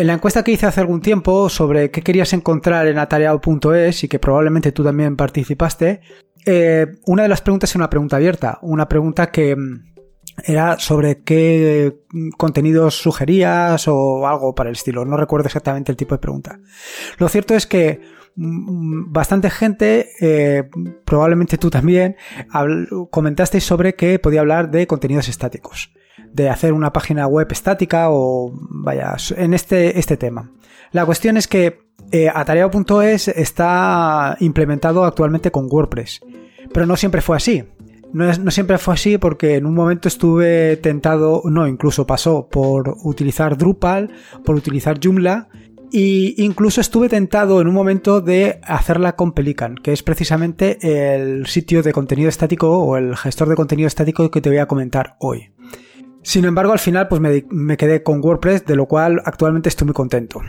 En la encuesta que hice hace algún tiempo sobre qué querías encontrar en atareado.es y que probablemente tú también participaste, eh, una de las preguntas era una pregunta abierta, una pregunta que mm, era sobre qué contenidos sugerías o algo para el estilo. No recuerdo exactamente el tipo de pregunta. Lo cierto es que mm, bastante gente, eh, probablemente tú también, comentasteis sobre que podía hablar de contenidos estáticos, de hacer una página web estática o vaya, en este, este tema. La cuestión es que eh, está implementado actualmente con WordPress, pero no siempre fue así. No, no, siempre fue así porque en un momento estuve tentado, no, incluso pasó por utilizar Drupal, por utilizar Joomla y incluso estuve tentado en un momento de hacerla con Pelican, que es precisamente el sitio de contenido estático o el gestor de contenido estático que te voy a comentar hoy. Sin embargo, al final pues me, me quedé con WordPress, de lo cual actualmente estoy muy contento.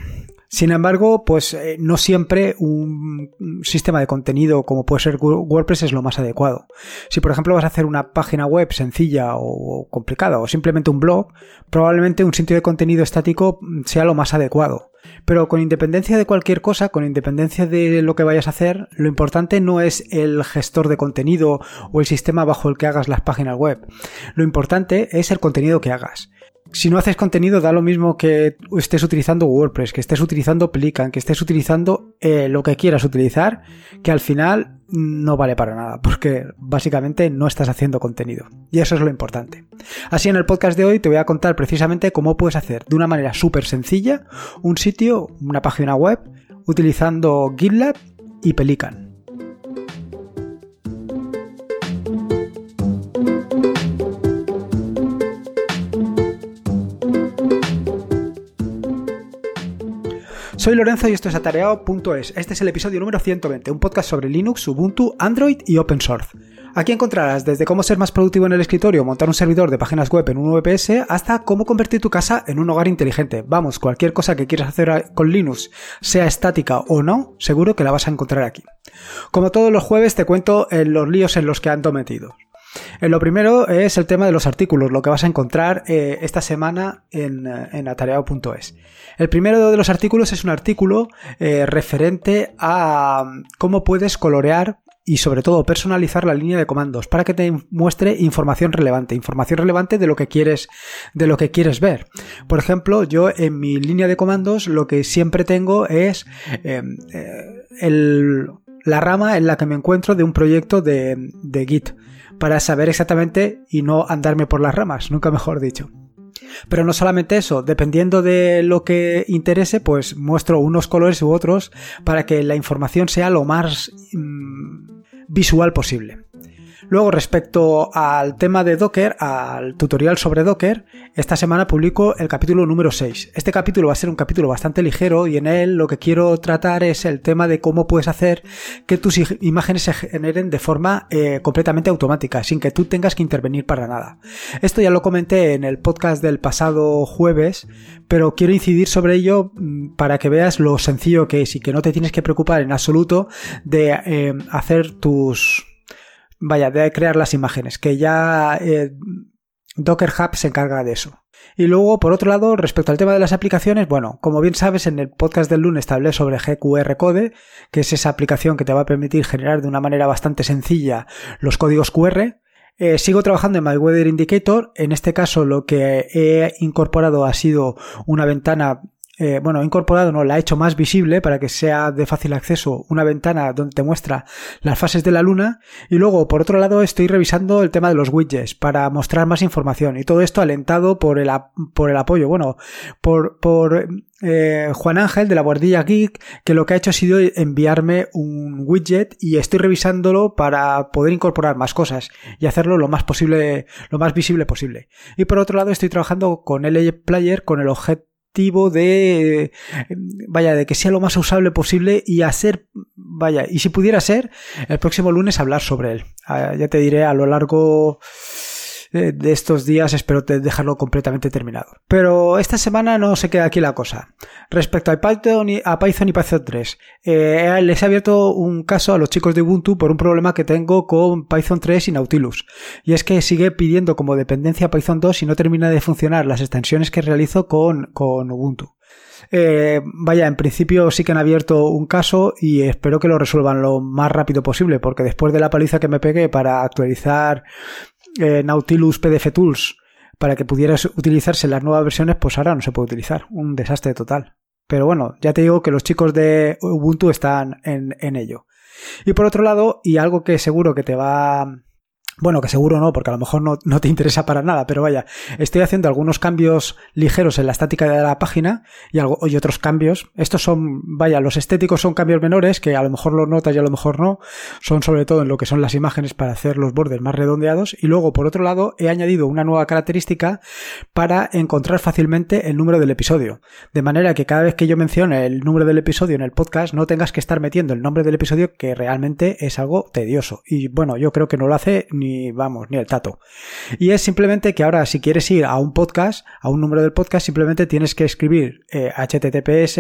Sin embargo, pues eh, no siempre un sistema de contenido como puede ser WordPress es lo más adecuado. Si por ejemplo vas a hacer una página web sencilla o complicada o simplemente un blog, probablemente un sitio de contenido estático sea lo más adecuado. Pero con independencia de cualquier cosa, con independencia de lo que vayas a hacer, lo importante no es el gestor de contenido o el sistema bajo el que hagas las páginas web. Lo importante es el contenido que hagas si no haces contenido, da lo mismo que estés utilizando WordPress, que estés utilizando Plican, que estés utilizando eh, lo que quieras utilizar, que al final no vale para nada, porque básicamente no estás haciendo contenido. Y eso es lo importante. Así en el podcast de hoy te voy a contar precisamente cómo puedes hacer de una manera súper sencilla un sitio, una página web, utilizando GitLab y Pelican. Soy Lorenzo y esto es atareado.es. Este es el episodio número 120, un podcast sobre Linux, Ubuntu, Android y Open Source. Aquí encontrarás desde cómo ser más productivo en el escritorio, montar un servidor de páginas web en un VPS, hasta cómo convertir tu casa en un hogar inteligente. Vamos, cualquier cosa que quieras hacer con Linux, sea estática o no, seguro que la vas a encontrar aquí. Como todos los jueves te cuento los líos en los que ando metido. Eh, lo primero es el tema de los artículos, lo que vas a encontrar eh, esta semana en, eh, en atareado.es. El primero de los artículos es un artículo referente a mm, cómo puedes colorear y sobre todo personalizar la línea de comandos para que te muestre información relevante, información relevante de lo que quieres de lo que quieres ver. Por ejemplo, yo en mi línea de comandos lo que siempre tengo es em, la rama en la que me encuentro de un proyecto de, de Git para saber exactamente y no andarme por las ramas, nunca mejor dicho. Pero no solamente eso, dependiendo de lo que interese, pues muestro unos colores u otros para que la información sea lo más mm, visual posible. Luego, respecto al tema de Docker, al tutorial sobre Docker, esta semana publico el capítulo número 6. Este capítulo va a ser un capítulo bastante ligero y en él lo que quiero tratar es el tema de cómo puedes hacer que tus imágenes se generen de forma eh, completamente automática, sin que tú tengas que intervenir para nada. Esto ya lo comenté en el podcast del pasado jueves, pero quiero incidir sobre ello mm, para que veas lo sencillo que es y que no te tienes que preocupar en absoluto de eh, hacer tus vaya, de crear las imágenes, que ya eh, Docker Hub se encarga de eso. Y luego, por otro lado, respecto al tema de las aplicaciones, bueno, como bien sabes, en el podcast del lunes hablé sobre GQR Code, que es esa aplicación que te va a permitir generar de una manera bastante sencilla los códigos QR. Eh, sigo trabajando en My Weather Indicator. En este caso, lo que he incorporado ha sido una ventana eh, bueno, incorporado, no, la he hecho más visible para que sea de fácil acceso una ventana donde te muestra las fases de la luna. Y luego por otro lado estoy revisando el tema de los widgets para mostrar más información. Y todo esto alentado por el, por el apoyo, bueno, por, por eh, Juan Ángel de la Guardilla Geek que lo que ha hecho ha sido enviarme un widget y estoy revisándolo para poder incorporar más cosas y hacerlo lo más posible, lo más visible posible. Y por otro lado estoy trabajando con LA Player con el objeto de vaya de que sea lo más usable posible y hacer vaya y si pudiera ser el próximo lunes hablar sobre él. Ah, ya te diré a lo largo de estos días espero dejarlo completamente terminado. Pero esta semana no se queda aquí la cosa. Respecto a Python y, a Python y Python 3, eh, les he abierto un caso a los chicos de Ubuntu por un problema que tengo con Python 3 y Nautilus. Y es que sigue pidiendo como dependencia Python 2 y no termina de funcionar las extensiones que realizo con, con Ubuntu. Eh, vaya, en principio sí que han abierto un caso y espero que lo resuelvan lo más rápido posible, porque después de la paliza que me pegué para actualizar eh, Nautilus PDF Tools para que pudieras utilizarse las nuevas versiones, pues ahora no se puede utilizar. Un desastre total. Pero bueno, ya te digo que los chicos de Ubuntu están en, en ello. Y por otro lado, y algo que seguro que te va bueno, que seguro no, porque a lo mejor no, no, te interesa para nada, pero vaya, estoy haciendo algunos cambios ligeros en la estática de la página y, algo, y otros cambios. Estos son, vaya, los estéticos son cambios menores que a lo mejor los notas y a lo mejor no. Son sobre todo en lo que son las imágenes para hacer los bordes más redondeados. Y luego, por otro lado, he añadido una nueva característica para encontrar fácilmente el número del episodio. De manera que cada vez que yo mencione el número del episodio en el podcast, no tengas que estar metiendo el nombre del episodio, que realmente es algo tedioso. Y bueno, yo creo que no lo hace ni vamos, ni el tato. Y es simplemente que ahora si quieres ir a un podcast, a un número del podcast, simplemente tienes que escribir https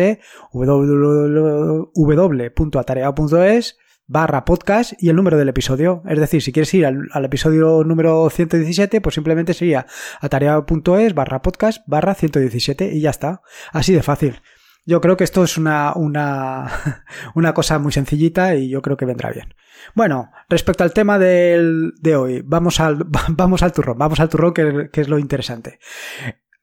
www.atareado.es barra podcast y el número del episodio. Es decir, si quieres ir al, episodio número 117, pues simplemente sería atareado.es barra podcast barra 117 y ya está. Así de fácil. Yo creo que esto es una, una, una cosa muy sencillita y yo creo que vendrá bien. Bueno, respecto al tema del, de hoy, vamos al, vamos al turrón, vamos al turrón que, es lo interesante.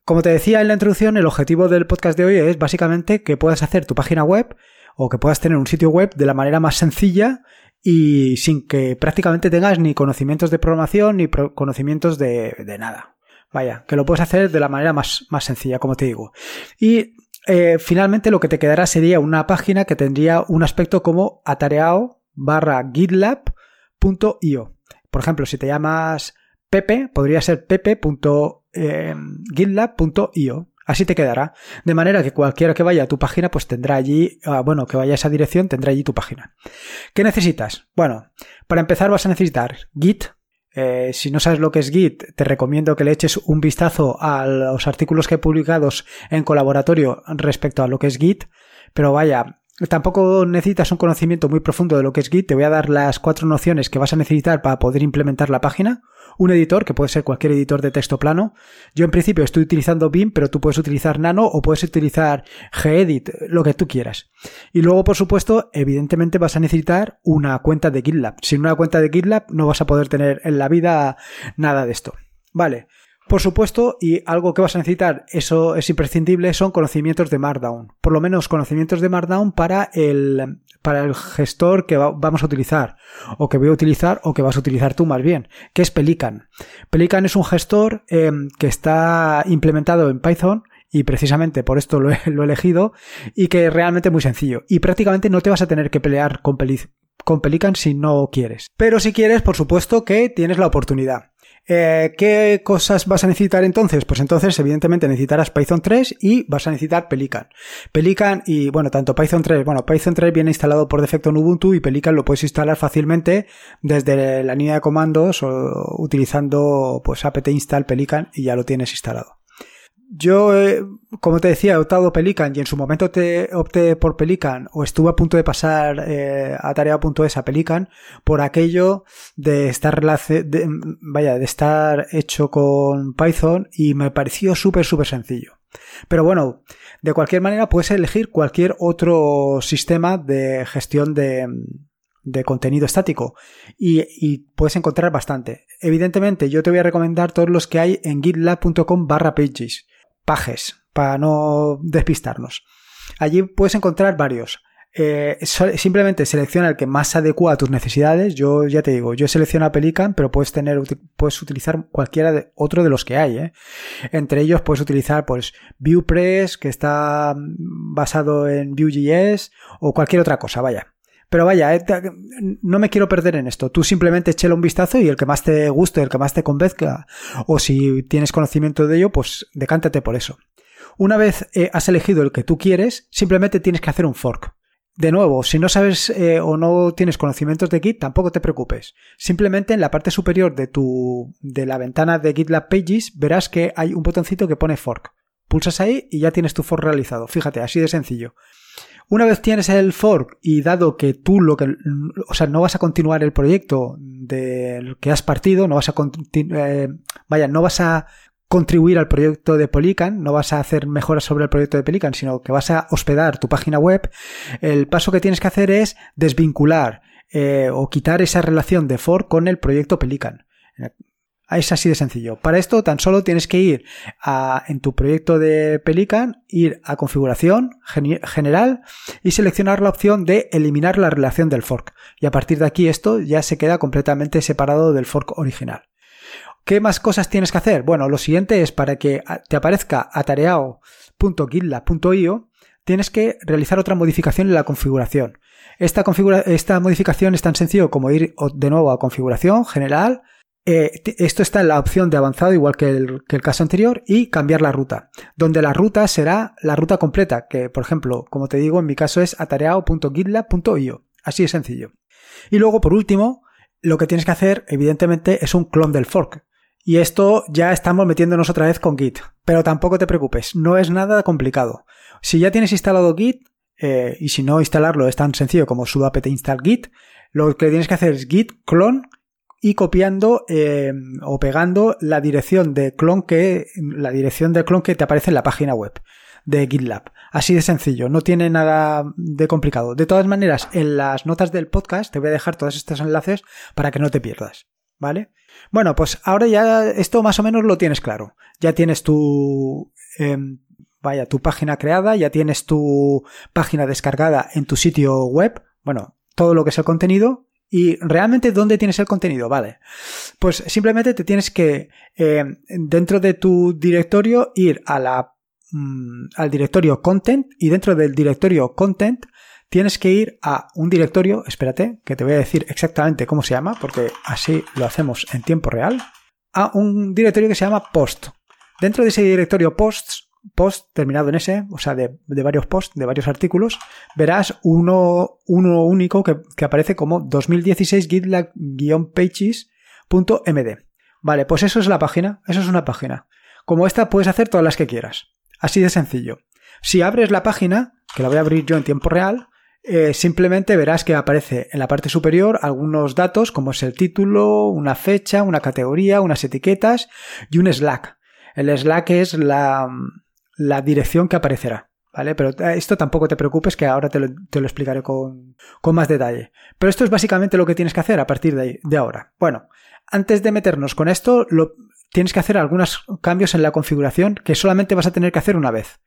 Como te decía en la introducción, el objetivo del podcast de hoy es básicamente que puedas hacer tu página web o que puedas tener un sitio web de la manera más sencilla y sin que prácticamente tengas ni conocimientos de programación ni conocimientos de, de, nada. Vaya, que lo puedes hacer de la manera más, más sencilla, como te digo. Y eh, finalmente lo que te quedará sería una página que tendría un aspecto como atareado barra gitlab.io. Por ejemplo, si te llamas Pepe, podría ser pepe.gitlab.io. Así te quedará. De manera que cualquiera que vaya a tu página, pues tendrá allí, ah, bueno, que vaya a esa dirección, tendrá allí tu página. ¿Qué necesitas? Bueno, para empezar vas a necesitar Git, eh, si no sabes lo que es Git, te recomiendo que le eches un vistazo a los artículos que he publicados en colaboratorio respecto a lo que es Git. Pero vaya, Tampoco necesitas un conocimiento muy profundo de lo que es Git. Te voy a dar las cuatro nociones que vas a necesitar para poder implementar la página. Un editor, que puede ser cualquier editor de texto plano. Yo en principio estoy utilizando BIM, pero tú puedes utilizar Nano o puedes utilizar Gedit, lo que tú quieras. Y luego, por supuesto, evidentemente vas a necesitar una cuenta de GitLab. Sin una cuenta de GitLab no vas a poder tener en la vida nada de esto. Vale. Por supuesto, y algo que vas a necesitar, eso es imprescindible, son conocimientos de Markdown. Por lo menos conocimientos de Markdown para el, para el gestor que vamos a utilizar, o que voy a utilizar, o que vas a utilizar tú más bien, que es Pelican. Pelican es un gestor em, que está implementado en Python y precisamente por esto lo he, elegido y que es realmente muy sencillo y prácticamente no te vas a tener que pelear con, con Pelican si no quieres. Pero si quieres, por supuesto que tienes la oportunidad. Eh, ¿Qué cosas vas a necesitar entonces? Pues entonces, evidentemente, necesitarás Python 3 y vas a necesitar Pelican. Pelican y, bueno, tanto Python 3, bueno, Python 3 viene instalado por defecto en Ubuntu y Pelican lo puedes instalar fácilmente desde la línea de comandos o utilizando, pues, apt install Pelican y ya lo tienes instalado. Yo, eh, como te decía, he optado Pelican y en su momento te opté por Pelican o estuve a punto de pasar eh, a tarea.es a Pelican por aquello de estar vaya, de estar hecho con Python y me pareció súper, súper sencillo. Pero bueno, de cualquier manera puedes elegir cualquier otro sistema de gestión de, de contenido estático y, y, puedes encontrar bastante. Evidentemente, yo te voy a recomendar todos los que hay en gitlab.com barra pages pages, para no despistarnos. Allí puedes encontrar varios. Eh, simplemente selecciona el que más adecua a tus necesidades. Yo ya te digo, yo selecciono Pelican, pero puedes tener, puedes utilizar cualquiera de otro de los que hay. ¿eh? Entre ellos puedes utilizar pues ViewPress, que está basado en Vue.js, o cualquier otra cosa, vaya. Pero vaya, eh, no me quiero perder en esto. Tú simplemente échale un vistazo y el que más te guste, el que más te convenzca, o si tienes conocimiento de ello, pues decántate por eso. Una vez eh, has elegido el que tú quieres, simplemente tienes que hacer un fork. De nuevo, si no sabes eh, o no tienes conocimientos de Git, tampoco te preocupes. Simplemente en la parte superior de tu de la ventana de GitLab Pages verás que hay un botoncito que pone fork. Pulsas ahí y ya tienes tu fork realizado. Fíjate, así de sencillo. Una vez tienes el fork y dado que tú lo que, o sea, no vas a continuar el proyecto del que has partido, no vas a, eh, vaya, no vas a contribuir al proyecto de Pelican, no vas a hacer mejoras sobre el proyecto de Pelican, sino que vas a hospedar tu página web, el paso que tienes que hacer es desvincular eh, o quitar esa relación de fork con el proyecto Pelican. Es así de sencillo. Para esto tan solo tienes que ir a, en tu proyecto de Pelican, ir a configuración general y seleccionar la opción de eliminar la relación del fork. Y a partir de aquí esto ya se queda completamente separado del fork original. ¿Qué más cosas tienes que hacer? Bueno, lo siguiente es para que te aparezca atareado.gitla.io tienes que realizar otra modificación en la configuración. Esta, esta modificación es tan sencillo como ir de nuevo a configuración general, eh, esto está en la opción de avanzado, igual que el, caso anterior, y cambiar la ruta, donde la ruta será la ruta completa, que por ejemplo, como te digo, en mi caso es atareado.gitlab.io. Así de sencillo. Y luego, por último, lo que tienes que hacer, evidentemente, es un clon del fork. Y esto ya estamos metiéndonos otra vez con Git. Pero tampoco te preocupes, no es nada complicado. Si ya tienes instalado Git, eh, y si no instalarlo es tan sencillo como sudo apt install git, lo que tienes que hacer es git clone y copiando eh, o pegando la dirección de clon que la dirección del clon que te aparece en la página web de GitLab. Así de sencillo, no tiene nada de complicado. De todas maneras, en las notas del podcast te voy a dejar todos estos enlaces para que no te pierdas. ¿Vale? Bueno, pues ahora ya esto más o menos lo tienes claro. Ya tienes tu em, vaya, tu página creada, ya tienes tu página descargada en tu sitio web. Bueno, todo lo que es el contenido ¿Y realmente dónde tienes el contenido? Vale. Pues simplemente te tienes que, eh, dentro de tu directorio, ir a la, mm, al directorio content y dentro del directorio content tienes que ir a un directorio, espérate, que te voy a decir exactamente cómo se llama, porque así lo hacemos en tiempo real, a un directorio que se llama post. Dentro de ese directorio posts post terminado en ese, o sea, de, varios posts, de varios artículos, verás uno, uno único que, aparece como 2016 gitlab-pages.md. Vale, pues eso es la página, eso es una página. Como esta puedes hacer todas las que quieras. Así de sencillo. Si abres la página, que la voy a abrir yo en tiempo real, eh, simplemente verás que aparece en la parte superior algunos datos como es el título, una fecha, una categoría, unas etiquetas y un Slack. El Slack es la, la dirección que aparecerá. ¿Vale? Pero eh, esto tampoco te preocupes que ahora te lo, explicaré con, más detalle. Pero esto es básicamente lo que tienes que hacer a partir de, de ahora. Bueno, antes de meternos con esto, lo, tienes que hacer algunos cambios en la configuración que solamente vas a tener que hacer una vez.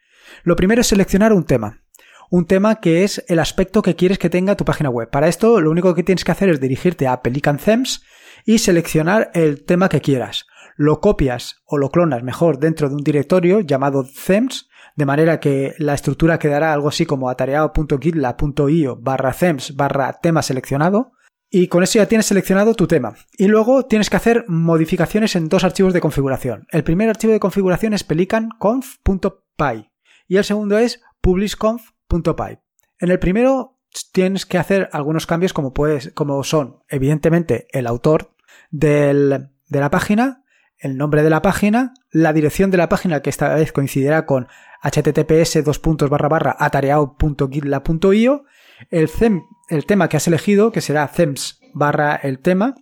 Lo primero es seleccionar un tema. Un tema que es el aspecto que quieres que tenga tu página web. Para esto, lo único que tienes que hacer es dirigirte a Pelican Themes y seleccionar el tema que quieras lo copias o lo clonas mejor dentro de un directorio llamado themes, de manera que la estructura quedará algo así como atareado.gitlab.io barra themes barra tema seleccionado. Y con eso ya tienes seleccionado tu tema. Y luego tienes que hacer modificaciones en dos archivos de configuración. El primer archivo de configuración es pelicanconf.py y el segundo es publishconf.py. En el primero tienes que hacer algunos cambios como, puedes, como son, evidentemente, el autor de la página el nombre de la página, la dirección de la página que esta vez coincidirá con https atareado.gitlab.io, el, el tema que has elegido, que será themes barra el tema,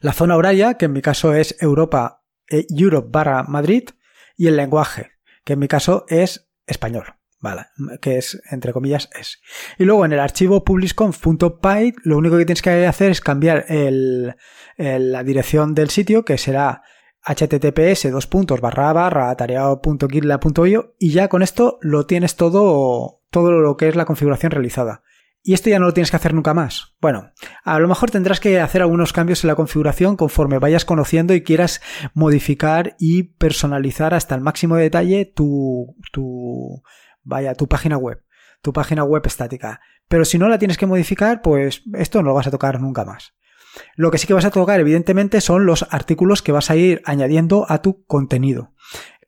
la zona horaria, que en mi caso es Europa, eh, Europe barra Madrid, y el lenguaje, que en mi caso es español. Vale, que es, entre comillas, es. Y luego en el archivo publishconf.py, lo único que tienes que hacer es cambiar la dirección del sitio, que será https dos puntos barra barra y ya con esto lo tienes todo, todo lo que es la configuración realizada. Y esto ya no lo tienes que hacer nunca más. Bueno, a lo mejor tendrás que hacer algunos cambios en la configuración conforme vayas conociendo y quieras modificar y personalizar hasta el máximo detalle tu, tu, vaya, tu página web, tu página web estática. Pero si no la tienes que modificar, pues esto no lo vas a tocar nunca más. Lo que sí que vas a tocar, evidentemente, son los artículos que vas a ir añadiendo a tu contenido,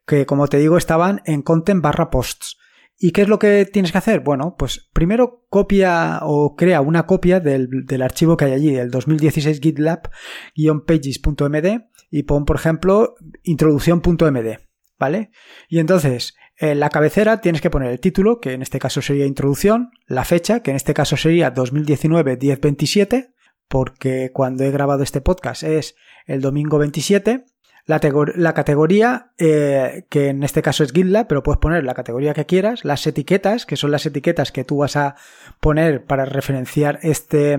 que como te digo estaban en content barra posts. ¿Y qué es lo que tienes que hacer? Bueno, pues primero copia o crea una copia del, archivo que hay allí, el 2016 gitlab-pages.md y pon, por ejemplo, introducción.md, ¿vale? Y entonces, en la cabecera tienes que poner el título, que en este caso sería introducción, la fecha, que en este caso sería 2019-1027, porque cuando he grabado este podcast es el domingo 27, la, categoría, eh, que en este caso es GitLab, pero puedes poner la categoría que quieras, las etiquetas, que son las etiquetas que tú vas a poner para referenciar este,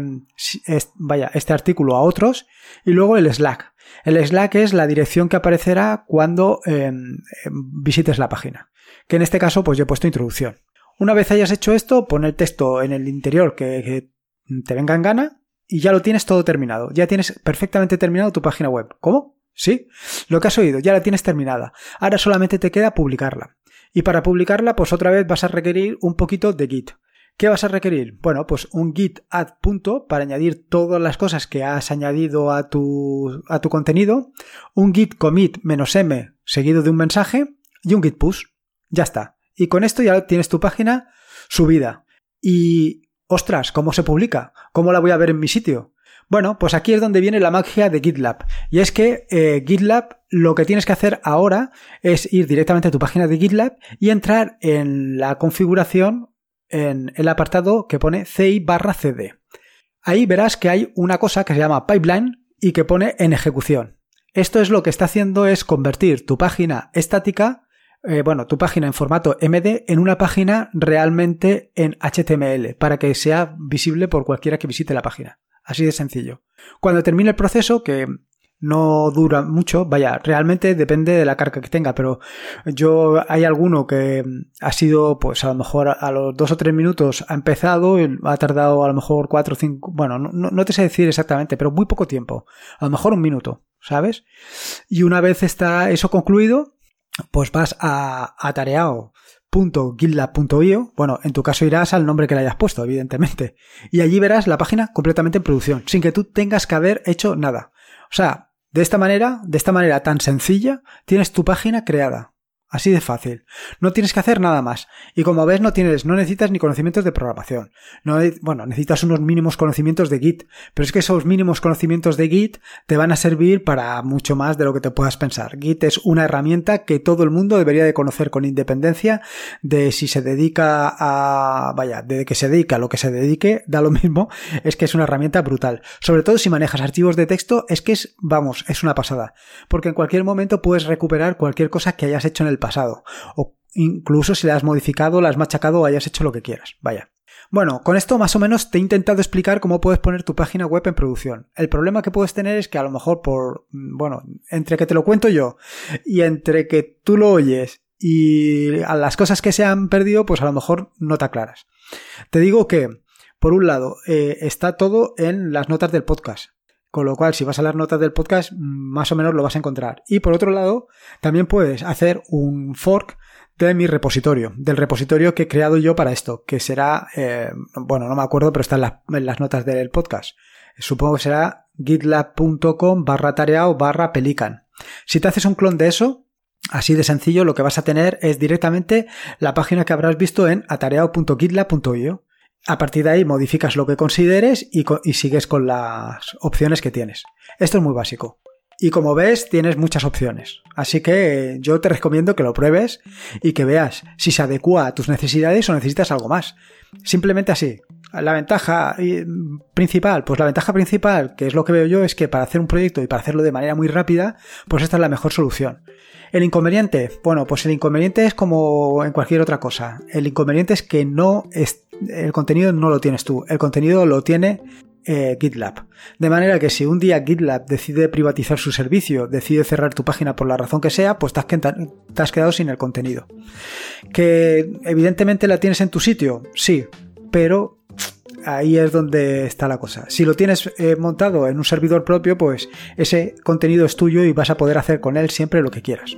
vaya, este artículo a otros, y luego el Slack. El Slack es la dirección que aparecerá cuando em, em, visites la página, que en este caso pues yo he puesto introducción. Una vez hayas hecho esto, pon el texto en el interior que, que te venga en gana y ya lo tienes todo terminado. Ya tienes perfectamente terminado tu página web. ¿Cómo? ¿Sí? Lo que has oído, ya la tienes terminada. Ahora solamente te queda publicarla. Y para publicarla, pues otra vez vas a requerir un poquito de Git. ¿Qué vas a requerir? Bueno, pues un git add punto para añadir todas las cosas que has añadido a tu, a tu contenido, un git commit menos m seguido de un mensaje y un git push. Ya está. Y con esto ya tienes tu página subida. Y, ostras, ¿cómo se publica? ¿Cómo la voy a ver en mi sitio? Bueno, pues aquí es donde viene la magia de GitLab. Y es que eh, GitLab lo que tienes que hacer ahora es ir directamente a tu página de GitLab y entrar en la configuración en el apartado que pone CI barra CD. Ahí verás que hay una cosa que se llama pipeline y que pone en ejecución. Esto es lo que está haciendo es convertir tu página estática, eh, bueno, tu página en formato MD en una página realmente en HTML para que sea visible por cualquiera que visite la página. Así de sencillo. Cuando termine el proceso, que no dura mucho, vaya, realmente depende de la carga que tenga, pero yo hay alguno que ha sido, pues a lo mejor a los dos o tres minutos ha empezado ha tardado a lo mejor cuatro o cinco, bueno, no, te sé decir exactamente, pero muy poco tiempo, a lo mejor un minuto, ¿sabes? Y una vez está eso concluido, pues vas a, a tareao .gitlab.io, bueno, en tu caso irás al nombre que le hayas puesto, evidentemente, y allí verás la página completamente en producción, sin que tú tengas que haber hecho nada. O sea, de esta manera, de esta manera tan sencilla, tienes tu página creada. Así de fácil. No tienes que hacer nada más. Y como ves, no tienes, no necesitas ni conocimientos de programación. No, bueno, necesitas unos mínimos conocimientos de Git. Pero es que esos mínimos conocimientos de Git te van a servir para mucho más de lo que te puedas pensar. Git es una herramienta que todo el mundo debería de conocer con independencia de si se dedica a, vaya, de que se dedica a lo que se dedique, da lo mismo. Es que es una herramienta brutal. Sobre todo si manejas archivos de texto, es que es, vamos, es una pasada. Porque en cualquier momento puedes recuperar cualquier cosa que hayas hecho en el pasado. O incluso si la has modificado, la has machacado o hayas hecho lo que quieras. Vaya. Bueno, con esto más o menos te he intentado explicar cómo puedes poner tu página web en producción. El problema que puedes tener es que a lo mejor por, mm, bueno, entre que te lo cuento yo y entre que tú lo oyes y a las cosas que se han perdido, pues a lo mejor no te aclaras. Te digo que, por un lado, eh, está todo en las notas del podcast. Con lo cual, si vas a las notas del podcast, más o menos lo vas a encontrar. Y por otro lado, también puedes hacer un fork de mi repositorio, del repositorio que he creado yo para esto, que será, eh, bueno, no me acuerdo, pero está en, las notas del podcast. Supongo que será gitlab.com barra tareao barra pelican. Si te haces un clon de eso, así de sencillo, lo que vas a tener es directamente la página que habrás visto en atareao.gitlab.io. A partir de ahí modificas lo que consideres y, sigues con las opciones que tienes. Esto es muy básico. Y como ves, tienes muchas opciones. Así que yo te recomiendo que lo pruebes y que veas si se adecua a tus necesidades o necesitas algo más. Simplemente así. La ventaja principal, pues la ventaja principal, que es lo que veo yo, es que para hacer un proyecto y para hacerlo de manera muy rápida, pues esta es la mejor solución. El inconveniente, bueno, pues el inconveniente es como en cualquier otra cosa. El inconveniente es que no es, el contenido no lo tienes tú, el contenido lo tiene eh, GitLab. De manera que si un día GitLab decide privatizar su servicio, decide cerrar tu página por la razón que sea, pues te has, quedado sin el contenido. Que evidentemente la tienes en tu sitio, sí, pero ahí es donde está la cosa. Si lo tienes eh, montado en un servidor propio, pues ese contenido es tuyo y vas a poder hacer con él siempre lo que quieras.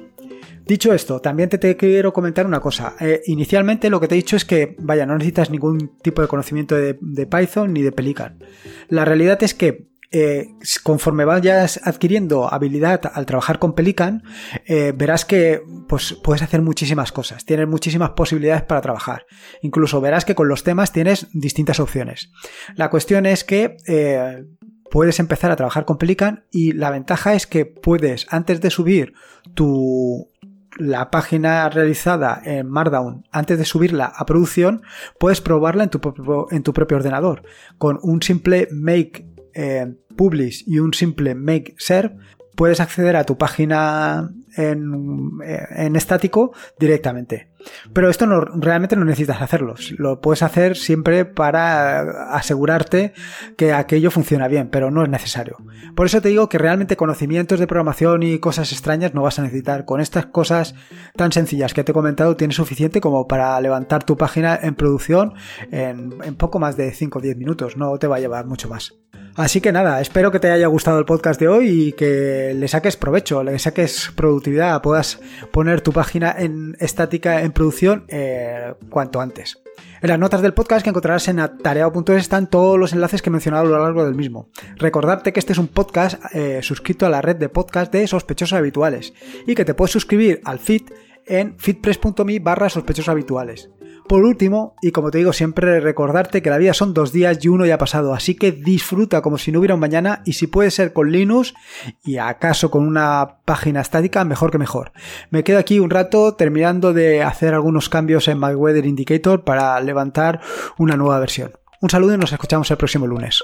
Dicho esto, también te, quiero comentar una cosa. Eh, inicialmente lo que te he dicho es que, vaya, no necesitas ningún tipo de conocimiento de, Python ni de Pelican. La realidad es que eh, conforme vayas adquiriendo habilidad al trabajar con Pelican, eh, verás que pues, puedes hacer muchísimas cosas, tienes muchísimas posibilidades para trabajar. Incluso verás que con los temas tienes distintas opciones. La cuestión es que puedes empezar a trabajar con Pelican y la ventaja es que puedes, antes de subir tu, la página realizada en Markdown antes de subirla a producción, puedes probarla en tu propio, en tu propio ordenador. Con un simple make eh, publish y un simple make serve, puedes acceder a tu página en, estático directamente. Pero esto no, realmente no necesitas hacerlo. Lo puedes hacer siempre para asegurarte que aquello funciona bien, pero no es necesario. Por eso te digo que realmente conocimientos de programación y cosas extrañas no vas a necesitar. Con estas cosas tan sencillas que te he comentado tienes suficiente como para levantar tu página en producción en, en poco más de 5 o 10 minutos. No te va a llevar mucho más. Así que nada, espero que te haya gustado el podcast de hoy y que le saques provecho, le saques productividad, puedas poner tu página en estática en producción eh, cuanto antes. En las notas del podcast que encontrarás en atareado.es están todos los enlaces que he mencionado a lo largo del mismo. Recordarte que este es un podcast eh, suscrito a la red de podcast de sospechosos habituales y que te puedes suscribir al feed en feedpress.me barra sospechosos habituales. Por último, y como te digo siempre, recordarte que la vida son dos días y uno ya ha pasado, así que disfruta como si no hubiera un mañana y si puede ser con Linux y acaso con una página estática, mejor que mejor. Me quedo aquí un rato terminando de hacer algunos cambios en My Weather Indicator para levantar una nueva versión. Un saludo y nos escuchamos el próximo lunes.